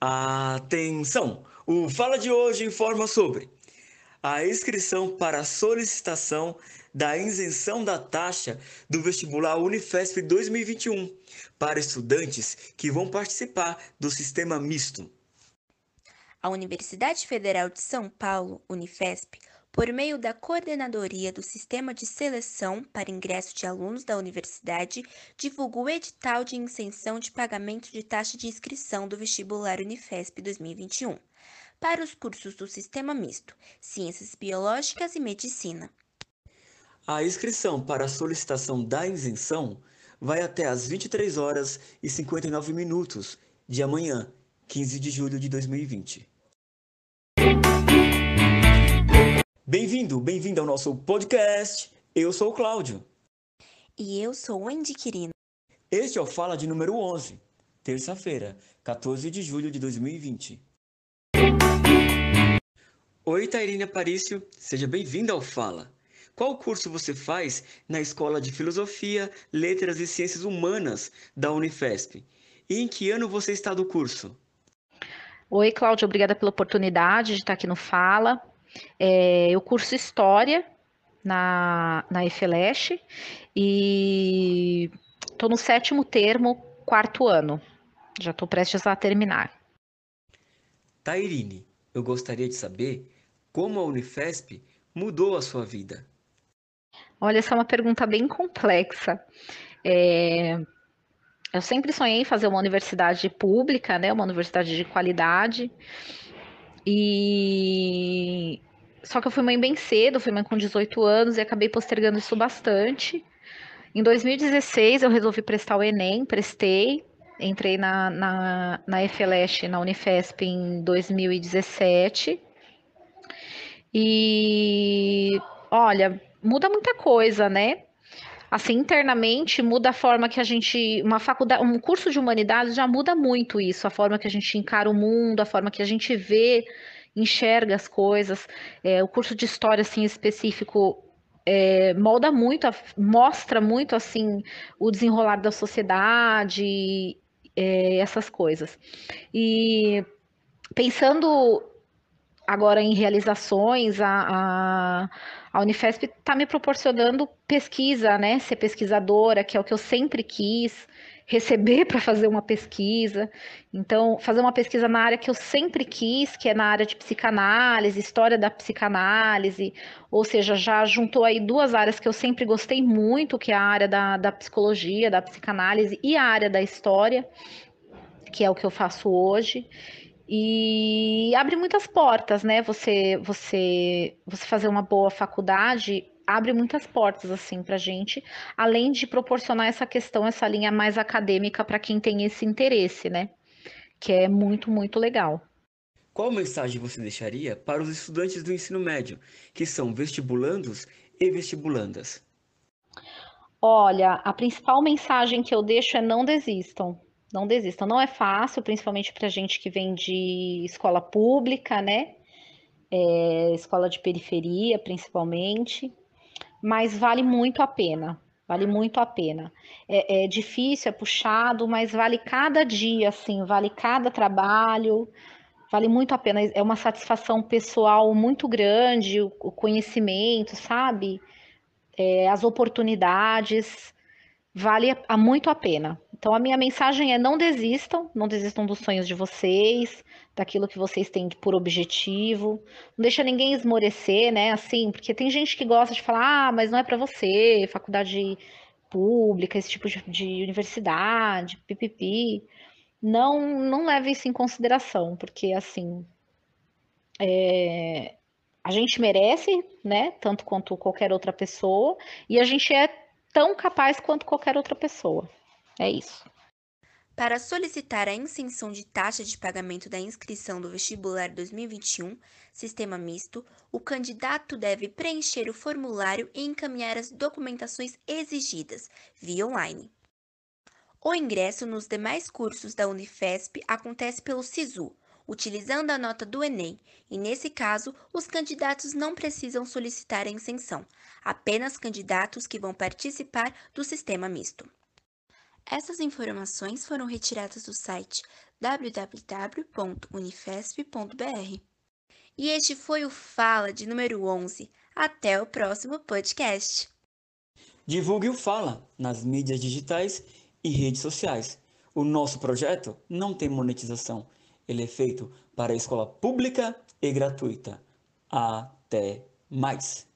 Atenção! O Fala de hoje informa sobre a inscrição para solicitação da isenção da taxa do vestibular Unifesp 2021 para estudantes que vão participar do sistema misto. A Universidade Federal de São Paulo, Unifesp, por meio da Coordenadoria do Sistema de Seleção para Ingresso de Alunos da Universidade, divulgou o edital de isenção de pagamento de taxa de inscrição do vestibular Unifesp 2021 para os cursos do Sistema Misto, Ciências Biológicas e Medicina. A inscrição para a solicitação da isenção vai até às 23 horas e 59 minutos de amanhã, 15 de julho de 2020. Bem-vindo, bem-vindo ao nosso podcast. Eu sou o Cláudio. E eu sou o Andy Quirino. Este é o Fala de número 11, terça-feira, 14 de julho de 2020. Oi, Tairine Aparício, seja bem-vinda ao Fala. Qual curso você faz na Escola de Filosofia, Letras e Ciências Humanas da Unifesp? E em que ano você está do curso? Oi, Cláudia, obrigada pela oportunidade de estar aqui no Fala. É, eu curso História na, na EFELESH e estou no sétimo termo, quarto ano. Já estou prestes a terminar. Tairine, eu gostaria de saber como a Unifesp mudou a sua vida? Olha, essa é uma pergunta bem complexa. É... Eu sempre sonhei em fazer uma universidade pública, né, uma universidade de qualidade. E só que eu fui mãe bem cedo, fui mãe com 18 anos e acabei postergando isso bastante. Em 2016 eu resolvi prestar o Enem, prestei, entrei na, na, na EFLESH, na Unifesp em 2017. E olha, muda muita coisa, né? Assim, internamente muda a forma que a gente, uma faculdade, um curso de humanidades já muda muito isso, a forma que a gente encara o mundo, a forma que a gente vê, enxerga as coisas. É, o curso de história, assim, específico, é, molda muito, mostra muito, assim, o desenrolar da sociedade, é, essas coisas. E pensando agora em realizações, a, a, a Unifesp está me proporcionando pesquisa, né? Ser pesquisadora, que é o que eu sempre quis, receber para fazer uma pesquisa. Então, fazer uma pesquisa na área que eu sempre quis, que é na área de psicanálise, história da psicanálise, ou seja, já juntou aí duas áreas que eu sempre gostei muito, que é a área da, da psicologia, da psicanálise e a área da história, que é o que eu faço hoje e abre muitas portas, né? Você, você, você fazer uma boa faculdade abre muitas portas assim para gente, além de proporcionar essa questão, essa linha mais acadêmica para quem tem esse interesse, né? Que é muito, muito legal. Qual mensagem você deixaria para os estudantes do ensino médio, que são vestibulandos e vestibulandas? Olha, a principal mensagem que eu deixo é não desistam não desistam. Não é fácil, principalmente para gente que vem de escola pública, né? É, escola de periferia, principalmente, mas vale muito a pena. Vale muito a pena. É, é difícil, é puxado, mas vale cada dia, assim, vale cada trabalho, vale muito a pena. É uma satisfação pessoal muito grande, o, o conhecimento, sabe? É, as oportunidades, vale a, a muito a pena. Então, a minha mensagem é: não desistam, não desistam dos sonhos de vocês, daquilo que vocês têm por objetivo. Não deixa ninguém esmorecer, né? Assim, porque tem gente que gosta de falar: ah, mas não é para você, faculdade pública, esse tipo de, de universidade, pipipi. Não, não leve isso em consideração, porque assim. É, a gente merece, né? Tanto quanto qualquer outra pessoa, e a gente é tão capaz quanto qualquer outra pessoa. É isso. Para solicitar a isenção de taxa de pagamento da inscrição do vestibular 2021, sistema misto, o candidato deve preencher o formulário e encaminhar as documentações exigidas via online. O ingresso nos demais cursos da Unifesp acontece pelo SISU, utilizando a nota do Enem, e nesse caso, os candidatos não precisam solicitar a isenção, apenas candidatos que vão participar do sistema misto. Essas informações foram retiradas do site www.unifesp.br. E este foi o Fala de número 11. Até o próximo podcast. Divulgue o Fala nas mídias digitais e redes sociais. O nosso projeto não tem monetização. Ele é feito para a escola pública e gratuita. Até mais!